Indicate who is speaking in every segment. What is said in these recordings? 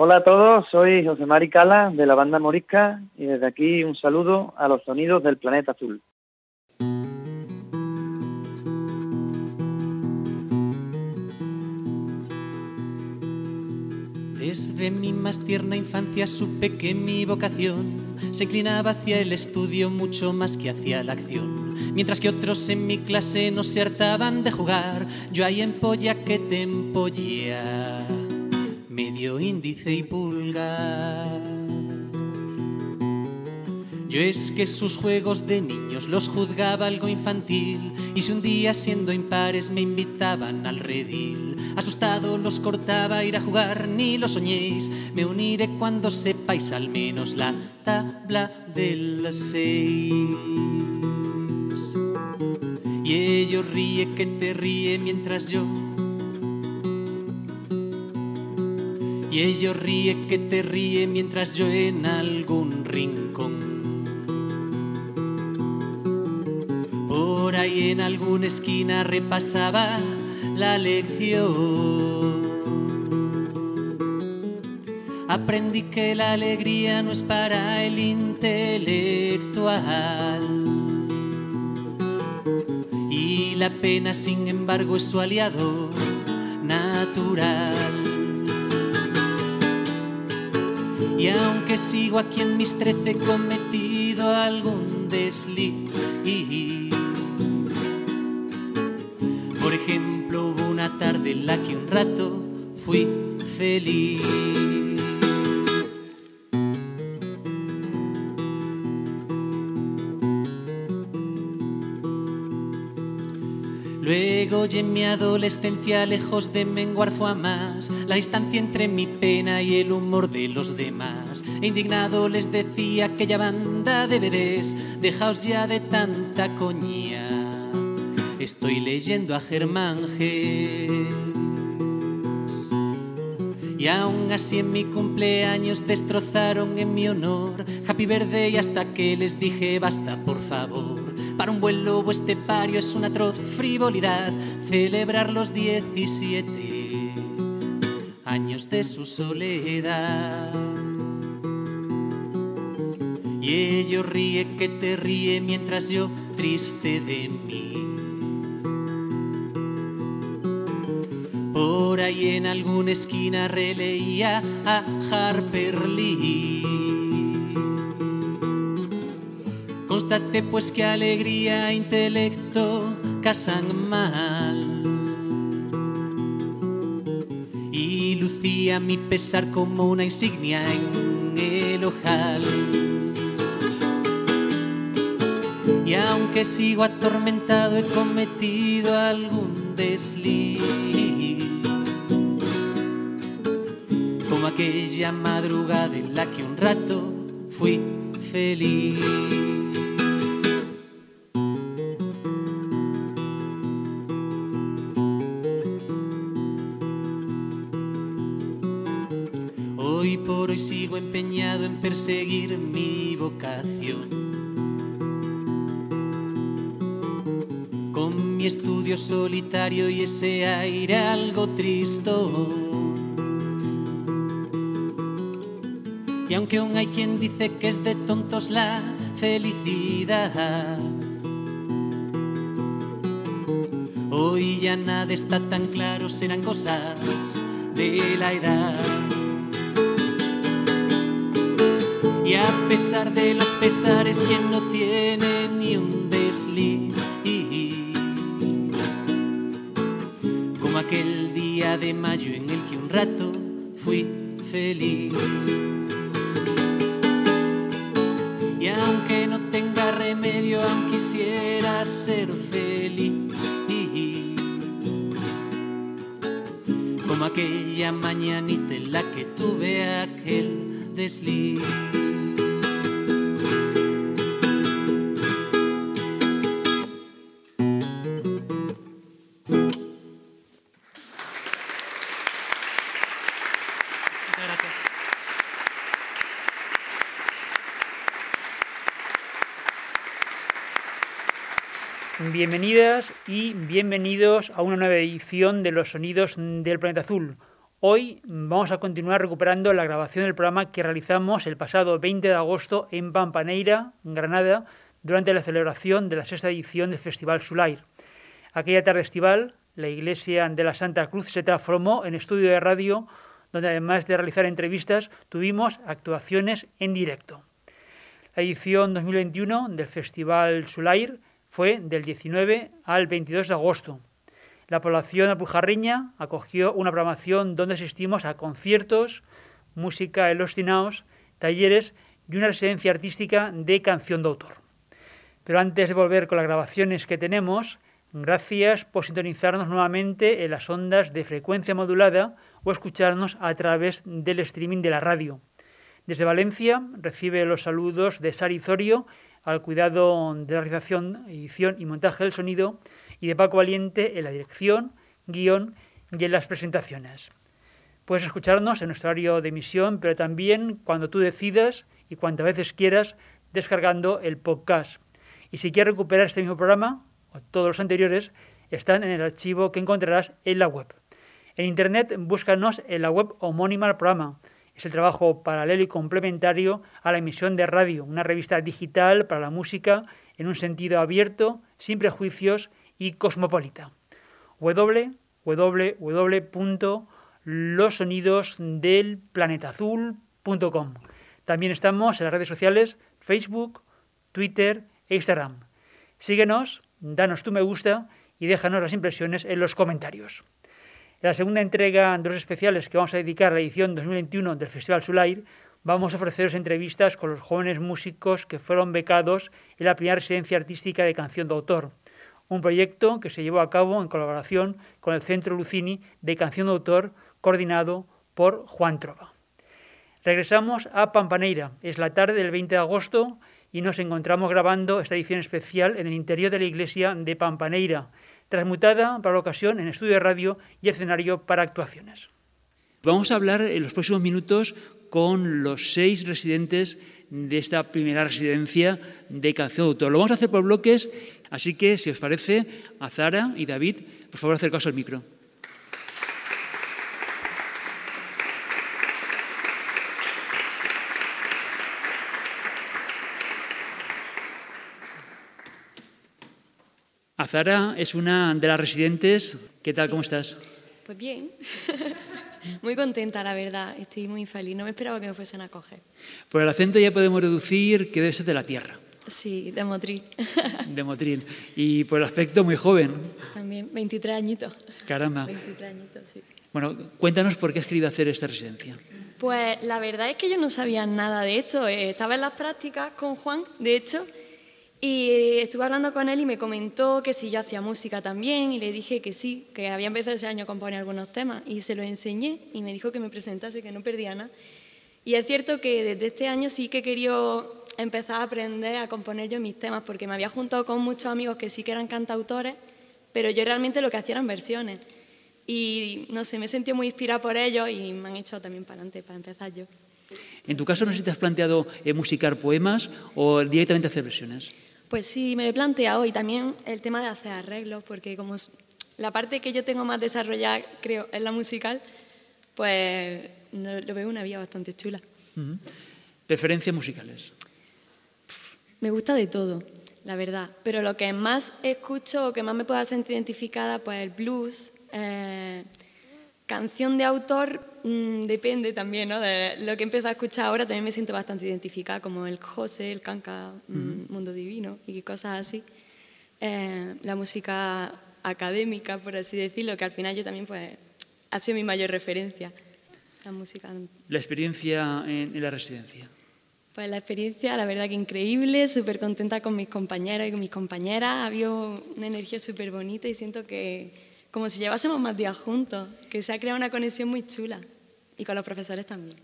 Speaker 1: Hola a todos, soy José Mari Cala de la banda Morisca y desde aquí un saludo a los sonidos del planeta azul.
Speaker 2: Desde mi más tierna infancia supe que mi vocación se inclinaba hacia el estudio mucho más que hacia la acción. Mientras que otros en mi clase no se hartaban de jugar, yo ahí empolla que te empolla, medio índice y pulgar. Yo es que sus juegos de niños los juzgaba algo infantil y si un día siendo impares me invitaban al redil, asustado los cortaba ir a jugar, ni lo soñéis, me uniré cuando sepáis al menos la tabla de las seis. Y ello ríe que te ríe mientras yo Y ello ríe que te ríe mientras yo en algún rincón Por ahí en alguna esquina repasaba la lección. Aprendí que la alegría no es para el intelectual. Y la pena, sin embargo, es su aliado natural. Y aunque sigo aquí en mis trece cometido algún desliz, por ejemplo, hubo una tarde en la que un rato fui feliz. Y en mi adolescencia lejos de menguar fue más la distancia entre mi pena y el humor de los demás. E indignado les decía aquella banda de bebés, dejaos ya de tanta coña estoy leyendo a Germán Gess. Y aún así en mi cumpleaños destrozaron en mi honor Happy Verde y hasta que les dije basta por favor. Para un buen lobo este pario es una atroz frivolidad celebrar los 17 años de su soledad. Y ello ríe que te ríe mientras yo triste de mí Por ahí en alguna esquina releía a Harper Lee. Pues que alegría e intelecto casan mal. Y lucía mi pesar como una insignia en el ojal. Y aunque sigo atormentado he cometido algún desliz aquella madrugada en la que un rato fui feliz. Por hoy sigo empeñado en perseguir mi vocación. Con mi estudio solitario y ese aire algo tristón Y aunque aún hay quien dice que es de tontos la felicidad, hoy ya nada está tan claro, serán cosas de la edad. A pesar de los pesares, quien no tiene ni un desliz, como aquel día de mayo en el que un rato fui feliz. aunque no tenga remedio, aunque quisiera ser feliz. como aquella mañanita
Speaker 3: Bienvenidas y bienvenidos a una nueva edición de Los Sonidos del Planeta Azul. Hoy vamos a continuar recuperando la grabación del programa que realizamos el pasado 20 de agosto en Pampaneira, Granada, durante la celebración de la sexta edición del Festival Sulair. Aquella tarde estival, la iglesia de la Santa Cruz se transformó en estudio de radio, donde además de realizar entrevistas, tuvimos actuaciones en directo. La edición 2021 del Festival Sulair fue del 19 al 22 de agosto. La población alpujarreña acogió una programación donde asistimos a conciertos, música en los tinaos, talleres y una residencia artística de canción de autor. Pero antes de volver con las grabaciones que tenemos, gracias por sintonizarnos nuevamente en las ondas de frecuencia modulada o escucharnos a través del streaming de la radio. Desde Valencia recibe los saludos de Sari Zorio al cuidado de la realización, edición y montaje del sonido, y de Paco Valiente en la dirección, guion y en las presentaciones. Puedes escucharnos en nuestro horario de emisión, pero también cuando tú decidas y cuantas veces quieras, descargando el podcast. Y si quieres recuperar este mismo programa, o todos los anteriores, están en el archivo que encontrarás en la web. En Internet, búscanos en la web homónima al programa es el trabajo paralelo y complementario a la emisión de radio, una revista digital para la música en un sentido abierto, sin prejuicios y cosmopolita. www.losonidosdelplanetazul.com También estamos en las redes sociales Facebook, Twitter e Instagram. Síguenos, danos tu me gusta y déjanos las impresiones en los comentarios. La segunda entrega de los especiales que vamos a dedicar a la edición 2021 del Festival Sulair, vamos a ofreceros entrevistas con los jóvenes músicos que fueron becados en la primera residencia artística de canción de autor, un proyecto que se llevó a cabo en colaboración con el Centro Lucini de Canción de Autor, coordinado por Juan Trova. Regresamos a Pampaneira. Es la tarde del 20 de agosto y nos encontramos grabando esta edición especial en el interior de la iglesia de Pampaneira, transmutada para la ocasión en estudio de radio y escenario para actuaciones.
Speaker 2: Vamos a hablar en los próximos minutos con los seis residentes de esta primera residencia de canción autor. Lo vamos a hacer por bloques, así que si os parece, a Zara y David, por favor acercaos al micro. Azara es una de las residentes. ¿Qué tal? ¿Cómo estás?
Speaker 4: Pues bien. muy contenta, la verdad. Estoy muy feliz. No me esperaba que me fuesen a coger.
Speaker 2: Por el acento ya podemos deducir que debe ser de la tierra.
Speaker 4: Sí, de Motril.
Speaker 2: de Motril. Y por el aspecto muy joven.
Speaker 4: También, 23 añitos.
Speaker 2: Caramba.
Speaker 4: 23 añitos, sí.
Speaker 2: Bueno, cuéntanos por qué has querido hacer esta residencia.
Speaker 4: Pues la verdad es que yo no sabía nada de esto. Eh, estaba en las prácticas con Juan, de hecho, y estuve hablando con él y me comentó que si yo hacía música también y le dije que sí, que había empezado ese año a componer algunos temas y se los enseñé y me dijo que me presentase, que no perdía nada. Y es cierto que desde este año sí que querido empezar a aprender a componer yo mis temas porque me había juntado con muchos amigos que sí que eran cantautores, pero yo realmente lo que hacía eran versiones. Y no sé, me sentido muy inspirada por ellos y me han hecho también para adelante para empezar yo.
Speaker 2: En tu caso, no sé si te has planteado eh, musicar poemas o directamente hacer versiones.
Speaker 4: Pues sí, me lo he planteado y también el tema de hacer arreglos, porque como la parte que yo tengo más desarrollada, creo, es la musical, pues lo veo una vía bastante chula.
Speaker 2: ¿Preferencias musicales?
Speaker 4: Me gusta de todo, la verdad, pero lo que más escucho o que más me pueda sentir identificada, pues el blues, eh, Canción de autor mm, depende también, ¿no? De lo que empiezo a escuchar ahora también me siento bastante identificada, como el José, el Canca, mm, Mundo Divino y cosas así. Eh, la música académica, por así decirlo, que al final yo también pues ha sido mi mayor referencia. La música.
Speaker 2: La experiencia en, en la residencia.
Speaker 4: Pues la experiencia, la verdad que increíble, súper contenta con mis compañeros y con mis compañeras. Había una energía súper bonita y siento que como si llevásemos más días juntos, que se ha creado una conexión muy chula y con los profesores también.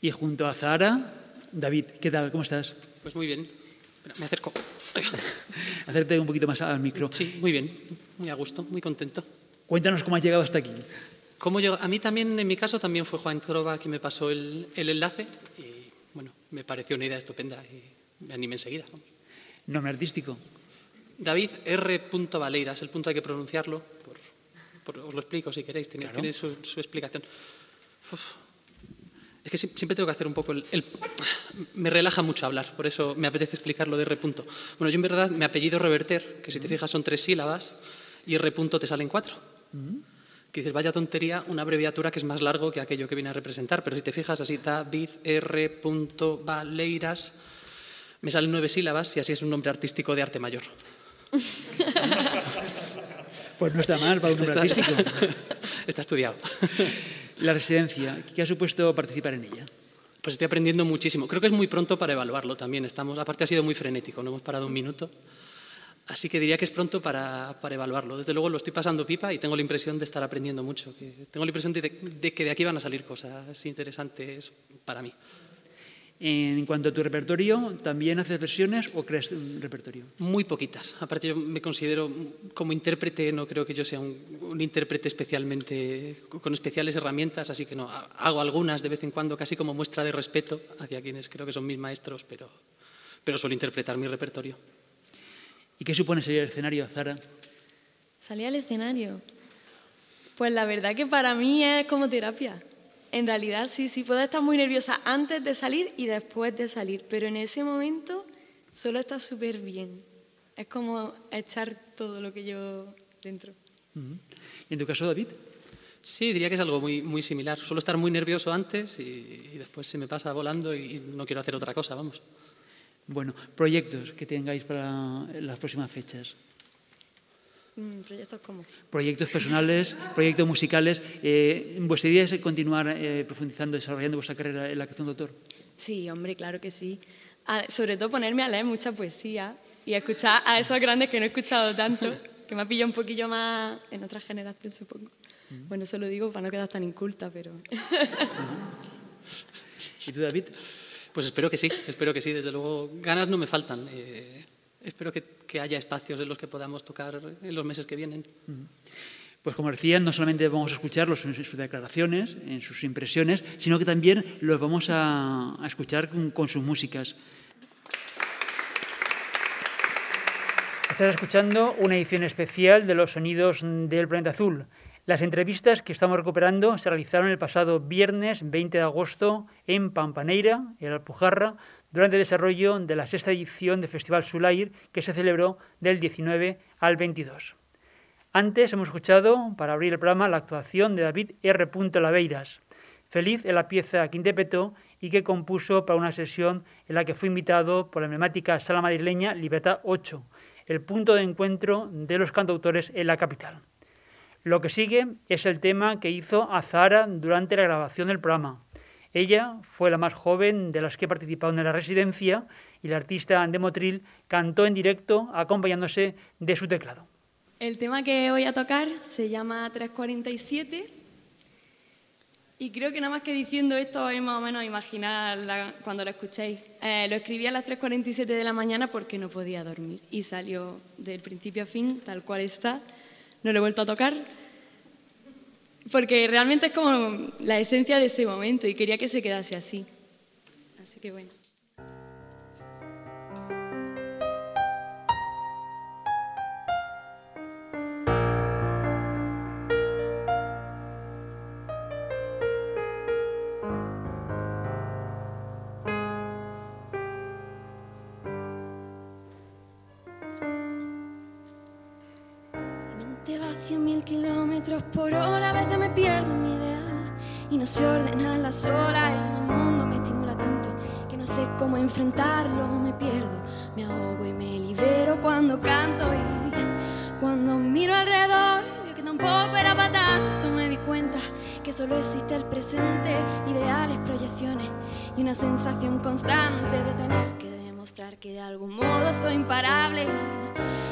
Speaker 3: Y junto a Zara, David, ¿qué tal? ¿Cómo estás?
Speaker 5: Pues muy bien. me acerco.
Speaker 3: Hacerte un poquito más al micro.
Speaker 5: Sí, muy bien. Muy a gusto, muy contento.
Speaker 3: Cuéntanos cómo has llegado hasta aquí.
Speaker 5: ¿Cómo A mí también, en mi caso, también fue Juan Trova quien me pasó el, enlace y, bueno, me pareció una idea estupenda y me animé enseguida.
Speaker 3: ¿Nombre artístico?
Speaker 5: David R. Valeiras, el punto hay que pronunciarlo, os lo explico si queréis, tiene, su, explicación. Es que siempre tengo que hacer un poco el, Me relaja mucho hablar, por eso me apetece explicarlo de R. Bueno, yo en verdad mi apellido Reverter, que si te fijas son tres sílabas, y R. te salen cuatro. Que dices, vaya tontería, una abreviatura que es más largo que aquello que viene a representar, pero si te fijas así, David R. Valeiras, me salen nueve sílabas y así es un nombre artístico de arte mayor.
Speaker 3: Pues no está mal para un nombre artístico.
Speaker 5: Está estudiado.
Speaker 3: La residencia, ¿qué ha supuesto participar en ella?
Speaker 5: Pues estoy aprendiendo muchísimo. Creo que es muy pronto para evaluarlo también. Estamos, aparte ha sido muy frenético, no hemos parado un minuto. Así que diría que es pronto para, para, evaluarlo. Desde luego lo estoy pasando pipa y tengo la impresión de estar aprendiendo mucho. Que tengo la impresión de, de, que de aquí van a salir cosas interesantes para mí.
Speaker 3: En cuanto a tu repertorio, ¿también haces versiones o creas un repertorio?
Speaker 5: Muy poquitas. Aparte, yo me considero como intérprete, no creo que yo sea un, intérprete especialmente con especiales herramientas, así que no, hago algunas de vez en cuando, casi como muestra de respeto hacia quienes creo que son mis maestros, pero, pero suelo interpretar mi repertorio.
Speaker 3: ¿Y qué supone salir al escenario, Zara?
Speaker 4: Salir al escenario. Pues la verdad que para mí es como terapia. En realidad sí, sí, puedo estar muy nerviosa antes de salir y después de salir, pero en ese momento solo está súper bien. Es como echar todo lo que yo dentro.
Speaker 3: ¿Y en tu caso, David?
Speaker 5: Sí, diría que es algo muy, muy similar. Suelo estar muy nervioso antes y, después se me pasa volando y no quiero hacer otra cosa, vamos.
Speaker 3: Bueno, proyectos que tengáis para las próximas fechas.
Speaker 4: Mm, ¿Proyectos cómo?
Speaker 3: Proyectos personales, proyectos musicales. Eh, ¿Vuestra idea es continuar eh, profundizando, desarrollando vuestra carrera en la creación de autor?
Speaker 4: Sí, hombre, claro que sí. sobre todo ponerme a leer mucha poesía y escuchar a esos grandes que no he escuchado tanto, que me ha pillado un poquillo más en otra generación, supongo. Bueno, eso lo digo para no quedar tan inculta, pero...
Speaker 3: ¿Y tú, David?
Speaker 5: Pues espero que sí, espero que sí. Desde luego, ganas no me faltan. Eh, espero que, haya espacios en los que podamos tocar en los meses que vienen.
Speaker 3: Pues como decía, no solamente vamos a escucharlos en sus declaraciones, en sus impresiones, sino que también los vamos a, escuchar con, sus músicas. Estás escuchando una edición especial de los sonidos del planeta azul. Las entrevistas que estamos recuperando se realizaron el pasado viernes 20 de agosto en Pampaneira, en Alpujarra, durante el desarrollo de la sexta edición del Festival Sulair que se celebró del 19 al 22. Antes hemos escuchado, para abrir el programa, la actuación de David R. Laveiras, feliz en la pieza que interpretó y que compuso para una sesión en la que fue invitado por la emblemática sala madrileña Libertad 8, el punto de encuentro de los cantautores en la capital. Lo que sigue es el tema que hizo Azara durante la grabación del programa, ella fue la más joven de las que participaron en la residencia y la artista de Motril cantó en directo acompañándose de su teclado.
Speaker 4: El tema que voy a tocar se llama 347 y creo que nada más que diciendo esto es más o menos imaginar cuando lo escuchéis. Eh, lo escribí a las 3.47 de la mañana porque no podía dormir y salió del principio a fin tal cual está. No lo he vuelto a tocar porque realmente es como la esencia de ese momento y quería que se quedase así. Así que bueno. Por hora, a veces me pierdo mi idea. Y no se ordena la sola y el mundo me estimula tanto que no sé cómo enfrentarlo, me pierdo, me ahogo y me libero cuando canto y cuando miro alrededor veo que tampoco era para tanto, me di cuenta que solo existe el presente, ideales, proyecciones y una sensación constante de tener que que de algún modo soy imparable.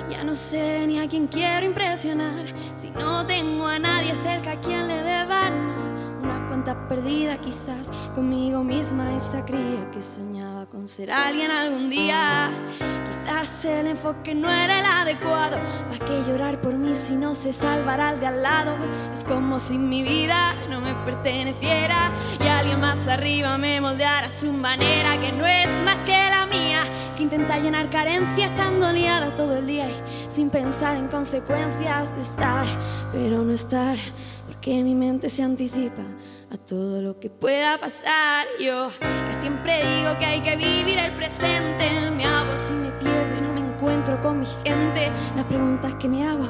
Speaker 4: Ya no sé ni a quién quiero impresionar, si no tengo a nadie cerca a quien le deban una cuenta perdida quizás conmigo misma, esa cría que soñaba con ser alguien algún día. Quizás el enfoque no era el adecuado, ¿para qué llorar por mí si no se salvará al de al lado? Es como si mi vida no me perteneciera y alguien más arriba me moldeara a su manera, que no es más que la mía, que intenta llenar carencia estando liada todo el día y sin pensar en consecuencias de estar, pero no estar, porque mi mente se anticipa a todo lo que pueda pasar. Yo que siempre digo que hay que vivir el presente, me hago si me pierdo y no me encuentro con mi gente. Las preguntas que me hago,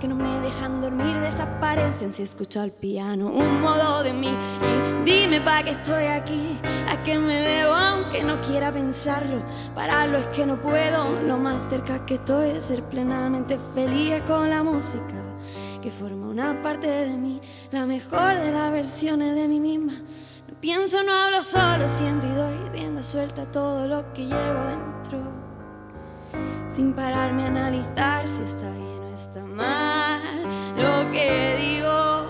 Speaker 4: que no me dejan dormir, desaparecen si escucho al piano un modo de mí. Y dime pa' que estoy aquí, a que me debo, aunque no quiera pensarlo. Pararlo es que no puedo, lo más cerca que estoy es ser plenamente feliz con la música que forma una parte de mí, la mejor de las versiones de mí misma. No pienso, no hablo, solo siento y doy rienda suelta a todo lo que llevo dentro, sin pararme a analizar si está bien o está mal lo que digo,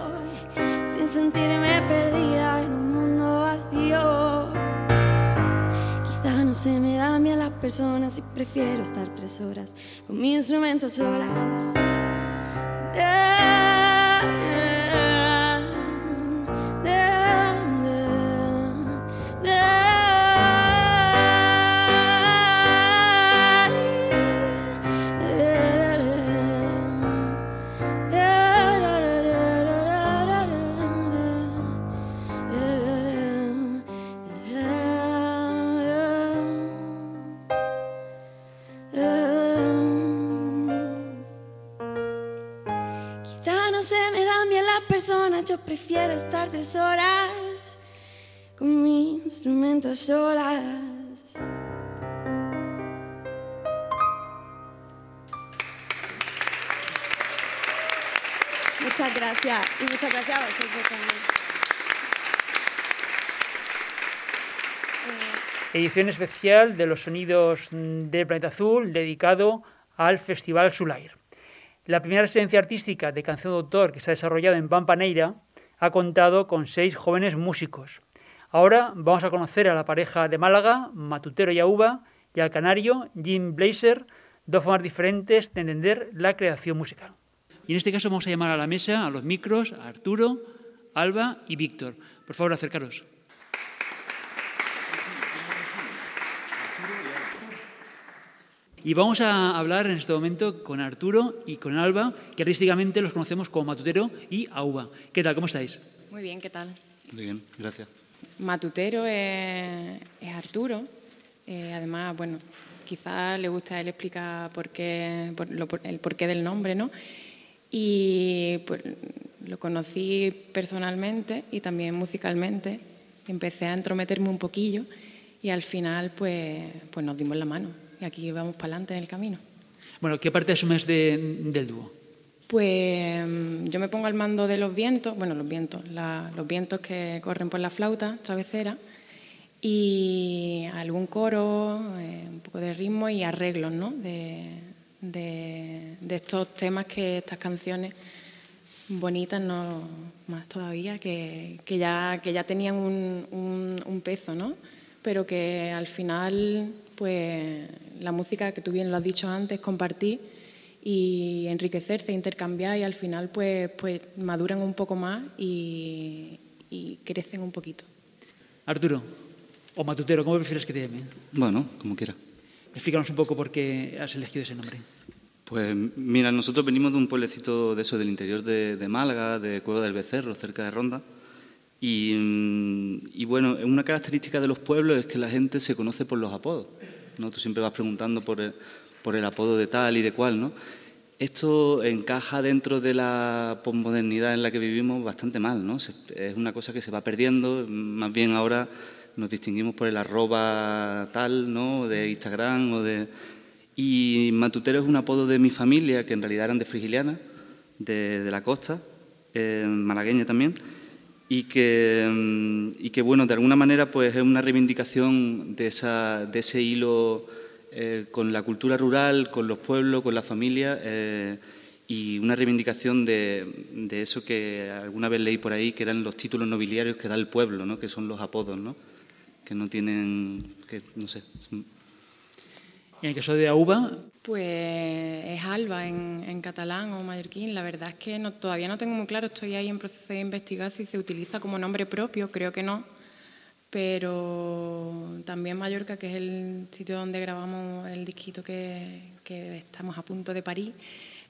Speaker 4: sin sentirme perdida en un mundo vacío. Quizá no se me da bien las personas y prefiero estar tres horas con mi instrumento solas. Quizá yo prefiero estar tres horas con mi instrumento a solas. Muchas gracias y muchas gracias a vosotros también.
Speaker 3: Edición especial de los sonidos del planeta azul dedicado al Festival Sulair. La primera residencia artística de canción de autor que se ha desarrollado en Pampaneira ha contado con seis jóvenes músicos. Ahora vamos a conocer a la pareja de Málaga, Matutero y Auba, y al canario Jim Blazer, dos formas diferentes de entender la creación musical. Y en este caso vamos a llamar a la mesa, a los micros, a Arturo, Alba y Víctor. Por favor, acercaros. Y vamos a hablar en este momento con Arturo y con Alba, que artísticamente los conocemos como Matutero y Auba. ¿Qué tal? ¿Cómo estáis?
Speaker 6: Muy bien, ¿qué tal?
Speaker 7: Muy bien, gracias.
Speaker 6: Matutero es, es Arturo. Eh, además, bueno, quizás le gusta a él explicar por qué, por lo- por- el porqué del nombre, ¿no? Y pues, lo conocí personalmente y también musicalmente. Empecé a entrometerme un poquillo y al final, pues, pues nos dimos la mano. Y aquí vamos para adelante en el camino.
Speaker 3: Bueno, ¿qué parte asumes de- del dúo?
Speaker 6: Pues mm, yo me pongo al mando de los vientos, bueno, los vientos, la- los vientos que corren por la flauta travesera y algún coro, eh, un poco de ritmo y arreglos, ¿no? De, de- de estos temas que estas canciones bonitas, no más todavía, que, que ya, que ya tenían un, un- un peso, ¿no? Pero que al final, pues la música que tú bien lo has dicho antes, compartir y enriquecerse, intercambiar y al final pues, pues maduran un poco más y, y crecen un poquito.
Speaker 3: Arturo, o Matutero, ¿cómo prefieres que te llame?
Speaker 7: Bueno, como quiera.
Speaker 3: Explícanos un poco por qué has elegido ese nombre.
Speaker 7: Pues mira, nosotros venimos de un pueblecito de eso, del interior de, de Málaga, de Cueva del Becerro, cerca de Ronda. Y, mm, y bueno, una característica de los pueblos es que la gente se conoce por los apodos. ¿No? Tú siempre vas preguntando por el, por el apodo de tal y de cual, ¿no? Esto encaja dentro de la posmodernidad en la que vivimos bastante mal, ¿no? Es una cosa que se va perdiendo, más bien ahora nos distinguimos por el arroba tal, ¿no? De Instagram o de... Y Matutero es un apodo de mi familia, que en realidad eran de Frigiliana, de, de la costa, eh, malagueña también, y que, mm, y que, bueno, de alguna manera pues es una reivindicación de, esa, de ese hilo eh, con la cultura rural, con los pueblos, con la familia eh, y una reivindicación de, de, eso que alguna vez leí por ahí, que eran los títulos nobiliarios que da el pueblo, ¿no? que son los apodos, ¿no? que no tienen, que no sé.
Speaker 3: En el caso de Auba.
Speaker 6: Pues es Alba en, catalán o mallorquín. La verdad es que todavía no tengo muy claro, estoy ahí en proceso de investigar si se utiliza como nombre propio, creo que no. Pero también Mallorca, que es el sitio donde grabamos el disquito que, estamos a punto de parir,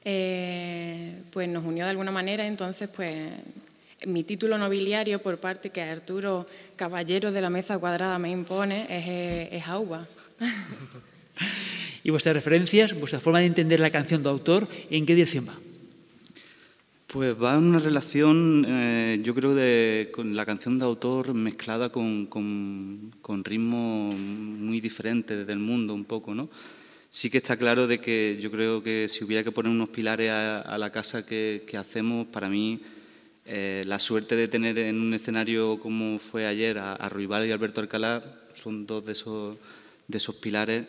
Speaker 6: eh, pues nos unió de alguna manera. Entonces, pues mi título nobiliario por parte que Arturo Caballero de la Mesa Cuadrada me impone es, es Auba.
Speaker 3: ¿Y vuestras referencias, vuestra forma de entender la canción de autor, en qué dirección va?
Speaker 7: Pues va en una relación, eh, yo creo, de, con la canción de autor mezclada con, con, con ritmos muy diferentes del mundo un poco, ¿no? Sí que está claro de que yo creo que si hubiera que poner unos pilares a, a la casa que, que, hacemos, para mí eh, la suerte de tener en un escenario como fue ayer a, a Ruibal y Alberto Alcalá son dos de esos, de esos pilares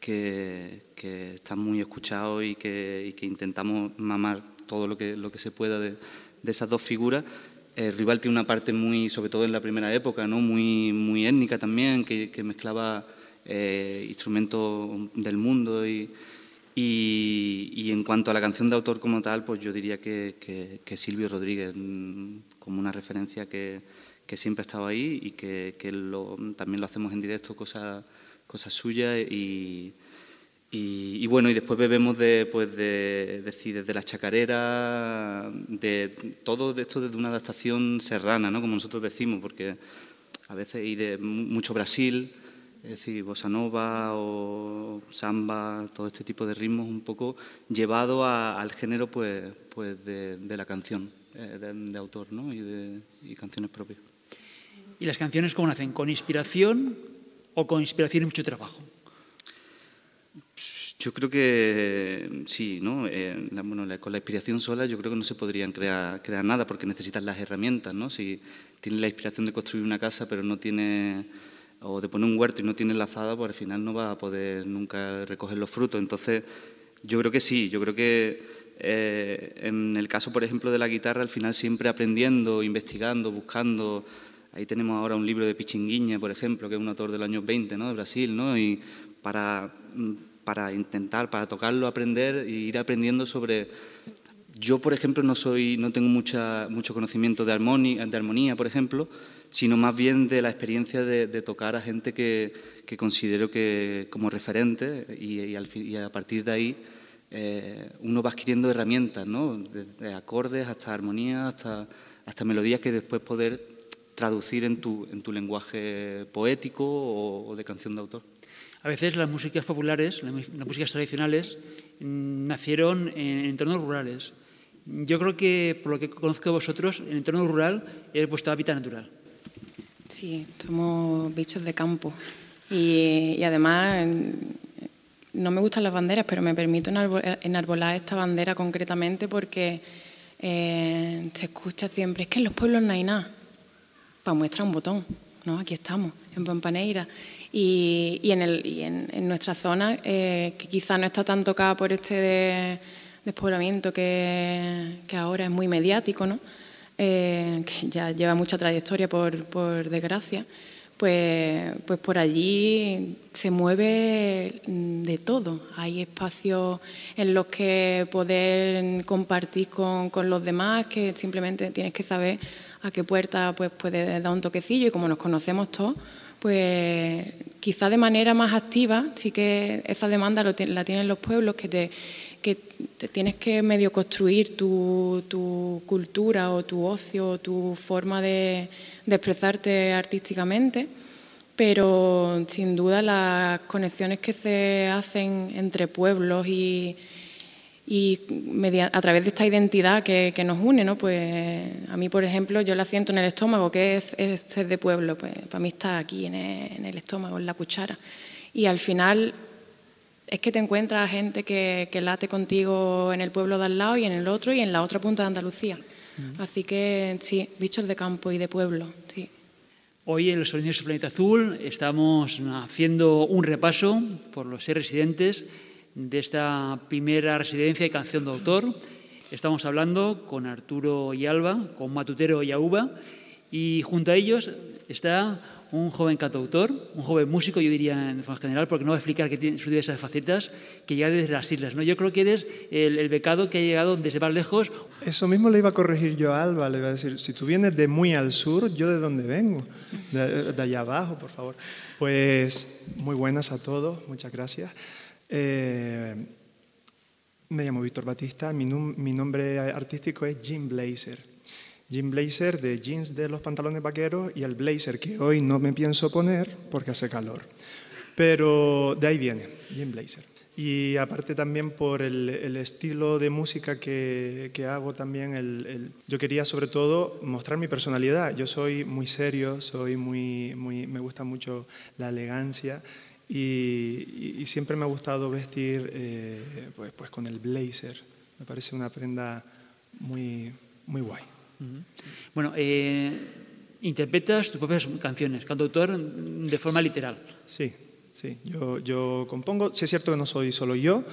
Speaker 7: que, que están muy escuchados y que, y que, intentamos mamar todo lo que, lo que se pueda de, de esas dos figuras. Eh, Rival tiene una parte muy, sobre todo en la primera época, ¿no? muy, muy étnica también, que, que mezclaba eh, instrumentos del mundo y, y, y, en cuanto a la canción de autor como tal, pues yo diría que, que, que Silvio Rodríguez mm, como una referencia que, siempre ha estado ahí y que, lo, también lo hacemos en directo, cosas cosas suyas y, y, bueno, y después bebemos de, pues de, de, desde la chacarera, de todo de esto desde una adaptación serrana, ¿no? como nosotros decimos, porque a veces y de mucho Brasil, es decir, bossa nova o samba, todo este tipo de ritmos un poco llevado a, al género pues, pues de, de la canción, eh, de, de, autor ¿no? y, de, canciones propias.
Speaker 3: ¿Y las canciones cómo nacen? ¿Con inspiración o con inspiración y mucho trabajo?
Speaker 7: Yo creo que sí, ¿no? Eh, la, bueno, la, con la inspiración sola yo creo que no se podrían crear, crear nada porque necesitas las herramientas, ¿no? Si tienes la inspiración de construir una casa pero no tiene o de poner un huerto y no tiene lazada, pues al final no va a poder nunca recoger los frutos. Entonces, yo creo que sí, yo creo que eh, en el caso, por ejemplo, de la guitarra, al final siempre aprendiendo, investigando, buscando, Ahí tenemos ahora un libro de Pichinguinha, por ejemplo, que es un autor del año 20, ¿no? de Brasil, ¿no? y para, para intentar, para tocarlo, aprender e ir aprendiendo sobre... Yo, por ejemplo, no, soy, no tengo mucha, mucho conocimiento de armonía, por ejemplo, sino más bien de la experiencia de, tocar a gente que, que, considero que como referente y, a partir de ahí eh, uno va adquiriendo herramientas, ¿no? de, acordes hasta armonía, hasta, hasta melodías que después poder traducir en tu, en tu lenguaje poético o, o, de canción de autor.
Speaker 3: A veces las músicas populares, las músicas tradicionales, nacieron en entornos rurales. Yo creo que, por lo que conozco vosotros, el entorno rural es vuestra hábitat natural.
Speaker 6: Sí, somos bichos de campo. Y, y además, no me gustan las banderas, pero me permito enarbolar esta bandera concretamente porque eh, se escucha siempre, es que en los pueblos no hay nada muestra un botón, ¿no? Aquí estamos, en Pampaneira. Y, en, el, en, nuestra zona, eh, que quizá no está tan tocada por este de, despoblamiento que, que, ahora es muy mediático, ¿no? Eh, que ya lleva mucha trayectoria, por, por desgracia, pues, pues por allí se mueve de todo. Hay espacios en los que poder compartir con, con los demás, que simplemente tienes que saber a qué puerta pues, puede dar un toquecillo y como nos conocemos todos, pues quizá de manera más activa, sí que esa demanda lo, la tienen los pueblos, que te, que tienes que medio construir tu, tu, cultura o tu ocio o tu forma de, de expresarte artísticamente, pero sin duda las conexiones que se hacen entre pueblos y, y a través de esta identidad que, que, nos une, ¿no? Pues a mí, por ejemplo, yo la siento en el estómago, que es, es ser de pueblo, pues para mí está aquí en el, en el, estómago, en la cuchara. Y al final es que te encuentras gente que, que, late contigo en el pueblo de al lado y en el otro y en la otra punta de Andalucía. Mm. Así que sí, bichos de campo y de pueblo, sí.
Speaker 3: Hoy en los Sonidos del Planeta Azul estamos haciendo un repaso por los seis residentes de esta primera residencia de canción de autor. Estamos hablando con Arturo y Alba, con Matutero y Auba, y junto a ellos está un joven cantautor, un joven músico, yo diría en general, porque no voy a explicar que tiene sus diversas facetas, que llega desde las islas. ¿no? Yo creo que eres el, becado que ha llegado desde más lejos.
Speaker 8: Eso mismo le iba a corregir yo a Alba, le iba a decir, si tú vienes de muy al sur, ¿yo de dónde vengo? De, allá abajo, por favor. Pues muy buenas a todos, muchas gracias. Eh, me llamo Víctor Batista, mi, mi nombre artístico es Jim Blazer. Jean blazer de jeans de los pantalones vaqueros y el blazer que hoy no me pienso poner porque hace calor. Pero de ahí viene, jean blazer. Y aparte también por el, estilo de música que, que hago también, el, yo quería sobre todo mostrar mi personalidad. Yo soy muy serio, soy muy, muy, me gusta mucho la elegancia y, y, siempre me ha gustado vestir eh, pues, pues con el blazer. Me parece una prenda muy, muy guay.
Speaker 3: Bueno, eh, interpretas tus propias canciones, cantautor de forma literal.
Speaker 8: Sí, sí. Yo, yo compongo. Sí es cierto que no soy solo yo.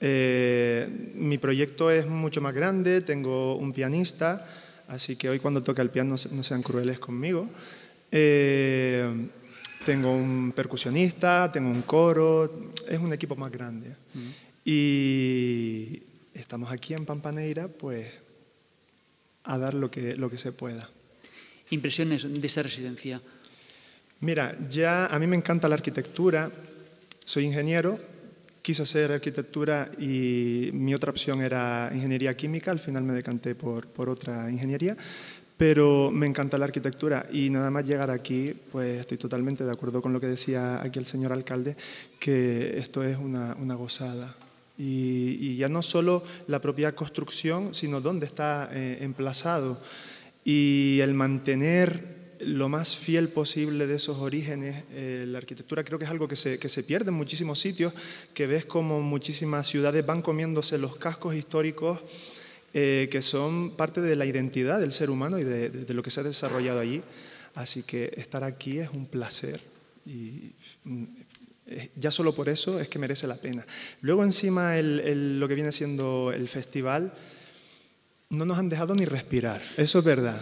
Speaker 8: Eh, mi proyecto es mucho más grande. Tengo un pianista, así que hoy cuando toca el piano no sean crueles conmigo. Eh, tengo un percusionista, tengo un coro. Es un equipo más grande. Y estamos aquí en Pampaneira, pues a dar lo que, lo que se pueda.
Speaker 3: ¿Impresiones de esa residencia?
Speaker 8: Mira, ya a mí me encanta la arquitectura, soy ingeniero, quise hacer arquitectura y mi otra opción era ingeniería química, al final me decanté por, por otra ingeniería, pero me encanta la arquitectura y nada más llegar aquí, pues estoy totalmente de acuerdo con lo que decía aquí el señor alcalde, que esto es una, una gozada. Y, ya no solo la propia construcción, sino dónde está eh, emplazado. Y el mantener lo más fiel posible de esos orígenes. Eh, la arquitectura creo que es algo que se, que se, pierde en muchísimos sitios, que ves como muchísimas ciudades van comiéndose los cascos históricos eh, que son parte de la identidad del ser humano y de, lo que se ha desarrollado allí. Así que estar aquí es un placer y mm, eh, ya solo por eso es que merece la pena. Luego encima lo que viene siendo el festival, no nos han dejado ni respirar, eso es verdad.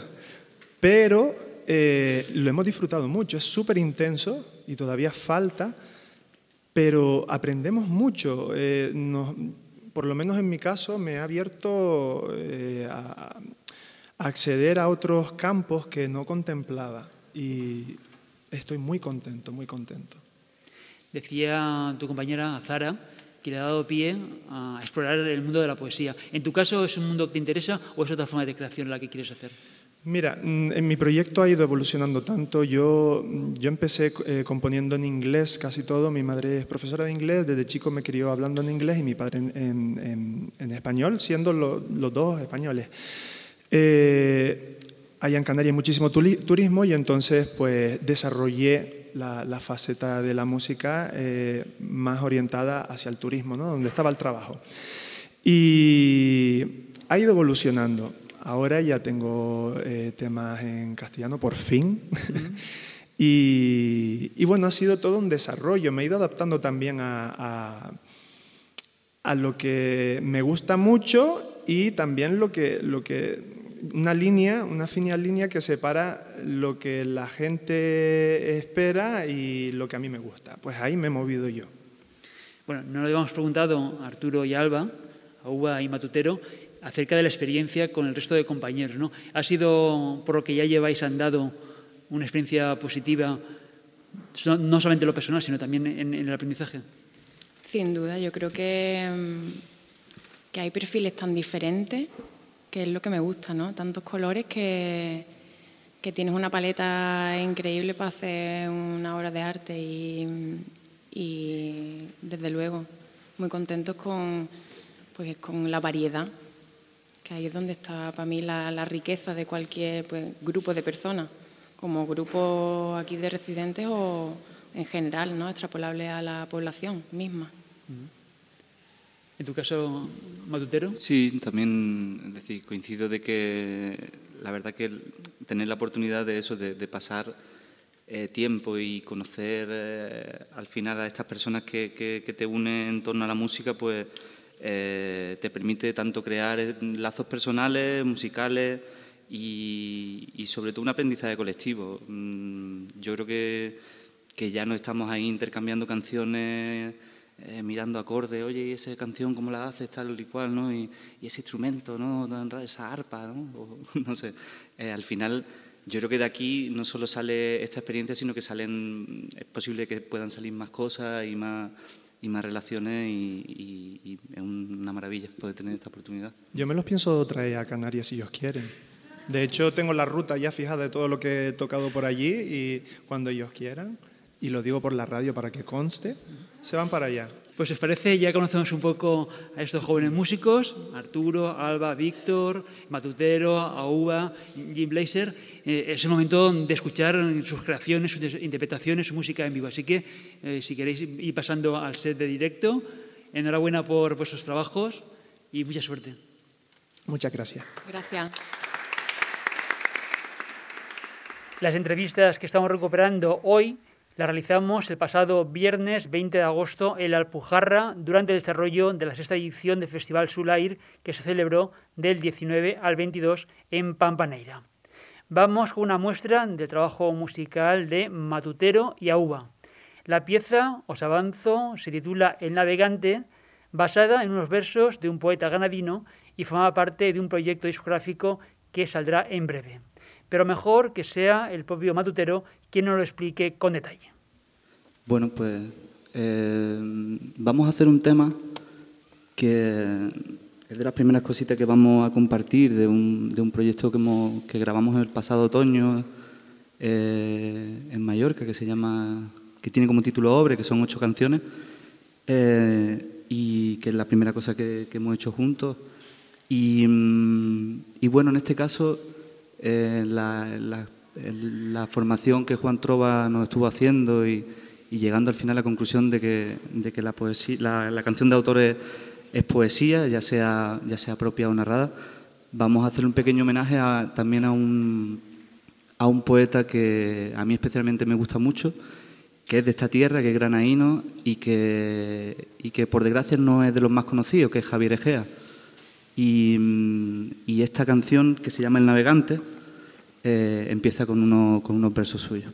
Speaker 8: Pero eh, lo hemos disfrutado mucho, es súper intenso y todavía falta, pero aprendemos mucho. Por lo menos en mi caso me ha abierto a, a acceder a otros campos que no contemplaba y estoy muy contento, muy contento.
Speaker 3: Decía tu compañera Zara que le ha dado pie a explorar el mundo de la poesía. ¿En tu caso es un mundo que te interesa o es otra forma de creación la que quieres hacer?
Speaker 8: Mira, mm, en mi proyecto ha ido evolucionando tanto. Yo, yo empecé eh, componiendo en inglés casi todo. Mi madre es profesora de inglés, desde chico me crió hablando en inglés y mi padre en, en, español, siendo los dos españoles. Eh, allá en Canarias hay muchísimo turismo y entonces pues desarrollé la, faceta de la música eh, más orientada hacia el turismo, ¿no? donde estaba el trabajo. Y ha ido evolucionando. Ahora ya tengo eh, temas en castellano, por fin. y, bueno, ha sido todo un desarrollo. Me he ido adaptando también a, a, lo que me gusta mucho y también lo que, lo que una línea, una fina línea que separa lo que la gente espera y lo que a mí me gusta. Pues ahí me he movido yo.
Speaker 3: Bueno, no lo habíamos preguntado a Arturo y Alba, a Uva y Matutero, acerca de la experiencia con el resto de compañeros. ¿no? ¿Ha sido, por lo que ya lleváis andado, una experiencia positiva, no solamente en lo personal, sino también en, el aprendizaje?
Speaker 6: Sin duda, yo creo que, que hay perfiles tan diferentes que es lo que me gusta, ¿no? Tantos colores que, que tienes una paleta increíble para hacer una obra de arte y, y desde luego muy contentos con, pues, con la variedad, que ahí es donde está para mí la, la riqueza de cualquier pues, grupo de personas, como grupo aquí de residentes o en general, ¿no? extrapolable a la población misma.
Speaker 3: ¿En tu caso, Matutero?
Speaker 7: Sí, también decir, coincido de que la verdad que tener la oportunidad de eso, de, pasar eh, tiempo y conocer eh, al final a estas personas que, que, te unen en torno a la música, pues eh, te permite tanto crear lazos personales, musicales y, y, sobre todo un aprendizaje colectivo. Mm, yo creo que, que ya no estamos ahí intercambiando canciones. mirando acordes, oye, ¿y esa canción cómo la haces, tal y cual, ¿no? Y, y ese instrumento, ¿no? Esa arpa, ¿no? no sé. al final yo creo que de aquí no solo sale esta experiencia, sino que salen, es posible que puedan salir más cosas y más, y más relaciones y, es una maravilla poder tener esta oportunidad.
Speaker 8: Yo me los pienso traer a Canarias si ellos quieren. De hecho, tengo la ruta ya fijada de todo lo que he tocado por allí y cuando ellos quieran, y lo digo por la radio para que conste, se van para allá.
Speaker 3: Pues os parece, ya conocemos un poco a estos jóvenes músicos, Arturo, Alba, Víctor, Matutero, Auba, Jim Blazer. Eh, es el momento de escuchar sus creaciones, sus interpretaciones, su música en vivo. Así que, eh, si queréis ir pasando al set de directo, enhorabuena por vuestros trabajos y mucha suerte.
Speaker 8: Muchas gracias.
Speaker 6: Gracias.
Speaker 3: Las entrevistas que estamos recuperando hoy la realizamos el pasado viernes 20 de agosto en la Alpujarra durante el desarrollo de la sexta edición del Festival Sulair que se celebró del 19 al 22 en Pampaneira. Vamos con una muestra del trabajo musical de Matutero y Auba. La pieza, os avanzo, se titula El navegante, basada en unos versos de un poeta ganadino y forma parte de un proyecto discográfico que saldrá en breve pero mejor que sea el propio Matutero quien nos lo explique con detalle.
Speaker 7: Bueno, pues eh, vamos a hacer un tema que es de las primeras cositas que vamos a compartir de un, de un proyecto que, que, grabamos el pasado otoño eh, en Mallorca, que se llama, que tiene como título Obre, que son ocho canciones, eh, y que es la primera cosa que, hemos hecho juntos. Mm, y bueno, en este caso eh, la, formación que Juan Trova nos estuvo haciendo y, llegando al final a la conclusión de que, de que la, poesía, la, canción de autores es poesía, ya sea, ya sea propia o narrada. Vamos a hacer un pequeño homenaje también a un, a un poeta que a mí especialmente me gusta mucho, que es de esta tierra, que es granaíno y que, y que por desgracia no es de los más conocidos, que es Javier Egea. Y, esta canción, que se llama El Navegante, eh, empieza con, uno, con unos versos suyos.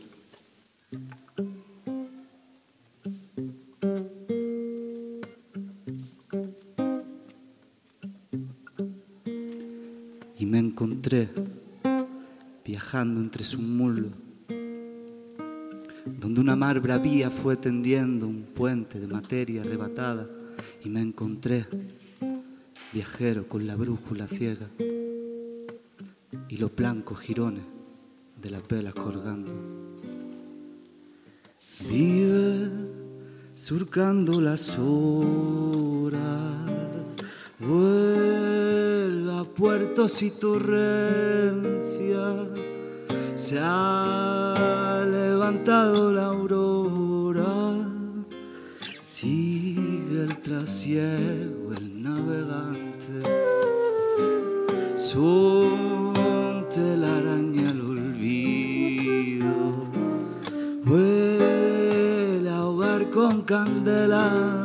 Speaker 7: Y me encontré viajando entre su muslos, donde una mar bravía fue tendiendo un puente de materia arrebatada, y me encontré viajero con la brújula ciega y los blancos jirones de las velas colgando. Vive surcando las horas, vuelve a puertos y torrencias, se ha levantado la aurora, sigue el trasiego, el navegante son araña al olvido, huele a hogar con candela,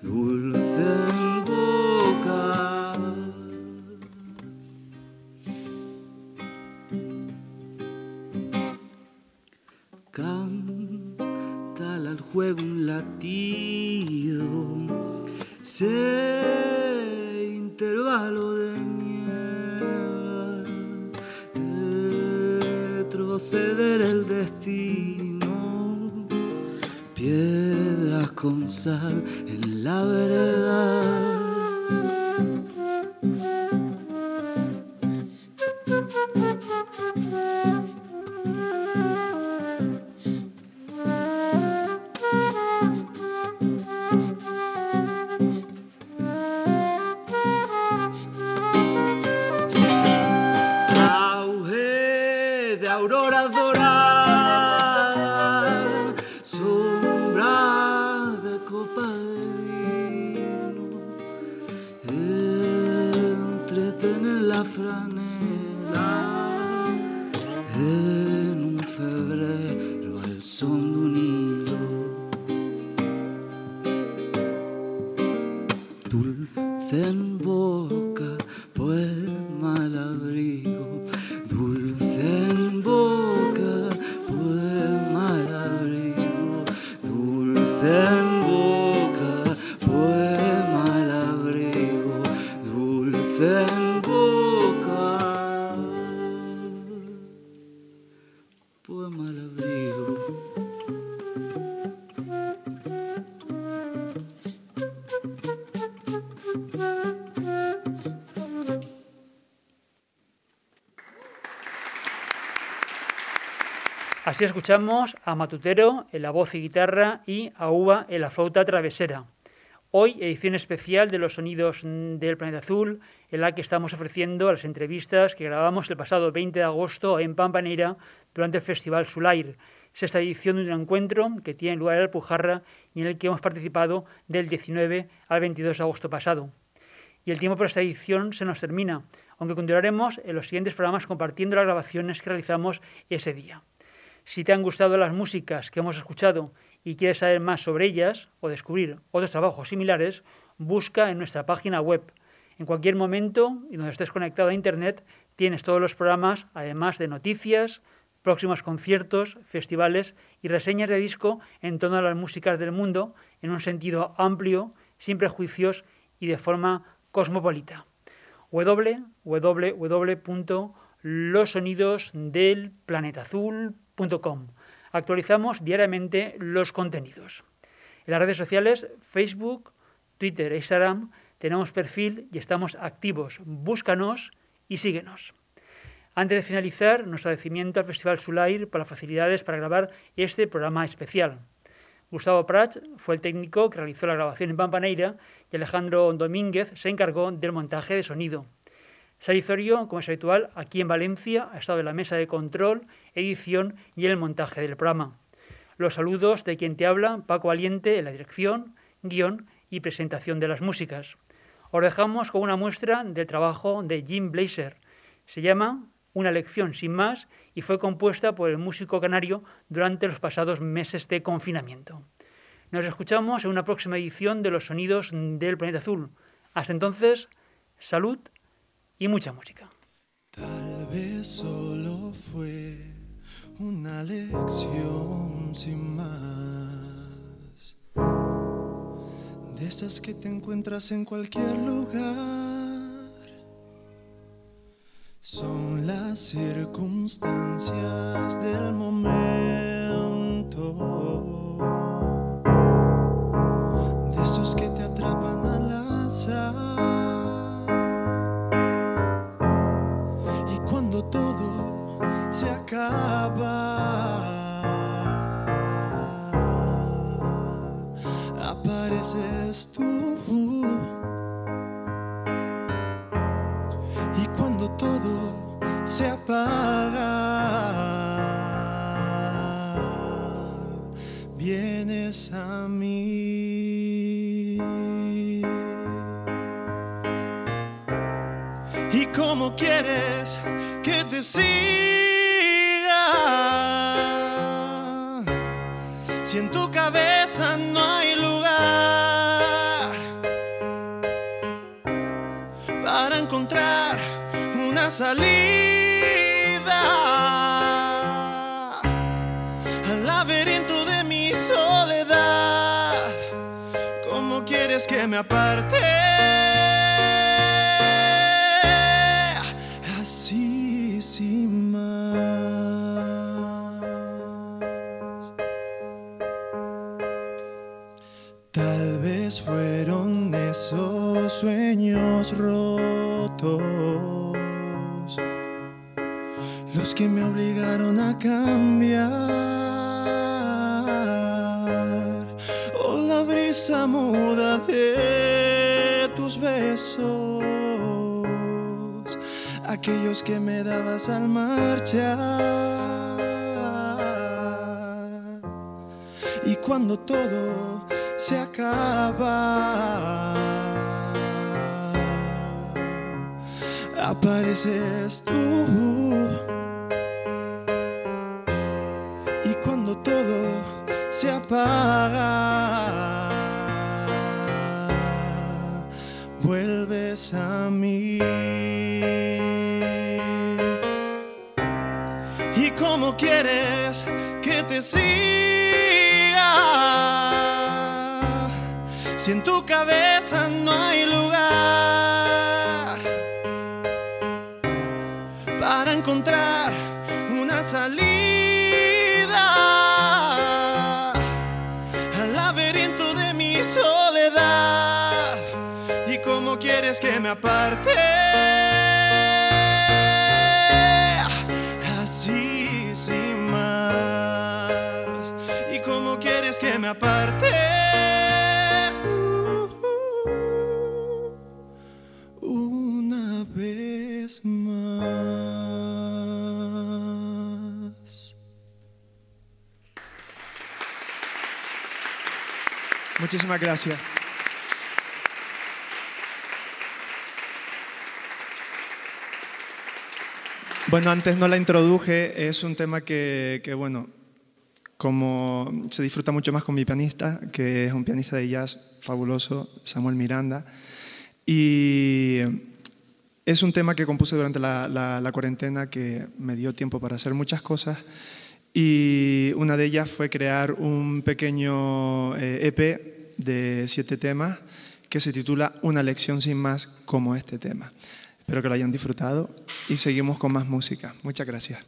Speaker 7: 如
Speaker 3: Así escuchamos a Matutero en la voz y guitarra y a Uva en la flauta travesera. Hoy, edición especial de los sonidos del planeta azul, en la que estamos ofreciendo las entrevistas que grabamos el pasado 20 de agosto en Pampaneira durante el Festival Sulair, sexta edición de un encuentro que tiene lugar en Alpujarra y en el que hemos participado del 19 al 22 de agosto pasado. Y el tiempo para esta edición se nos termina, aunque continuaremos en los siguientes programas compartiendo las grabaciones que realizamos ese día. Si te han gustado las músicas que hemos escuchado y quieres saber más sobre ellas o descubrir otros trabajos similares, busca en nuestra página web. En cualquier momento y donde estés conectado a Internet tienes todos los programas, además de noticias, próximos conciertos, festivales y reseñas de disco en torno a las músicas del mundo en un sentido amplio, sin prejuicios y de forma cosmopolita. www.losonidosdelplanetazul.com Actualizamos diariamente los contenidos. En las redes sociales, Facebook, Twitter e Instagram, tenemos perfil y estamos activos. Búscanos y síguenos. Antes de finalizar, nuestro agradecimiento al Festival Sulair por las facilidades para grabar este programa especial. Gustavo Prats fue el técnico que realizó la grabación en Pampaneira y Alejandro Domínguez se encargó del montaje de sonido. Salizorio, como es habitual, aquí en Valencia, ha estado en la mesa de control, edición y el montaje del programa. Los saludos de quien te habla, Paco Aliente, en la dirección, guion y presentación de las músicas. Os dejamos con una muestra del trabajo de Jim Blazer. Se llama Una lección sin más y fue compuesta por el músico canario durante los pasados meses de confinamiento. Nos escuchamos en una próxima edición de Los Sonidos del Planeta Azul. Hasta entonces, salud y mucha música.
Speaker 8: Tal vez solo fue una lección sin más. De esas que te encuentras en cualquier lugar. Son las circunstancias del momento. Acaba, apareces tú. Y cuando todo se apaga, vienes a mí. ¿Y cómo quieres que te? Salida al laberinto de mi soledad. ¿Cómo quieres que me aparte? que me obligaron a cambiar. Oh, la brisa muda de tus besos, aquellos que me dabas al marchar. Y cuando todo se acaba. apareces tú. Se apaga, vuelves a mí. ¿Y cómo quieres que te siga? Si en tu cabeza no hay lugar para encontrar una salida quieres que me aparte? Así sin más. ¿Y cómo quieres que me aparte? Una vez más.
Speaker 9: Muchísimas gracias. Bueno, antes no la introduje, es un tema que, que, bueno, como se disfruta mucho más con mi pianista, que es un pianista de jazz fabuloso, Samuel Miranda, y es un tema que compuse durante la, la, la cuarentena que me dio tiempo para hacer muchas cosas y una de ellas fue crear un pequeño eh, EP de siete temas que se titula Una lección sin más como este tema. Espero que lo hayan disfrutado y seguimos con más música. Muchas gracias.